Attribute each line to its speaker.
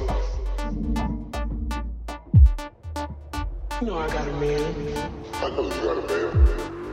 Speaker 1: You know I got a man.
Speaker 2: I know you got a man.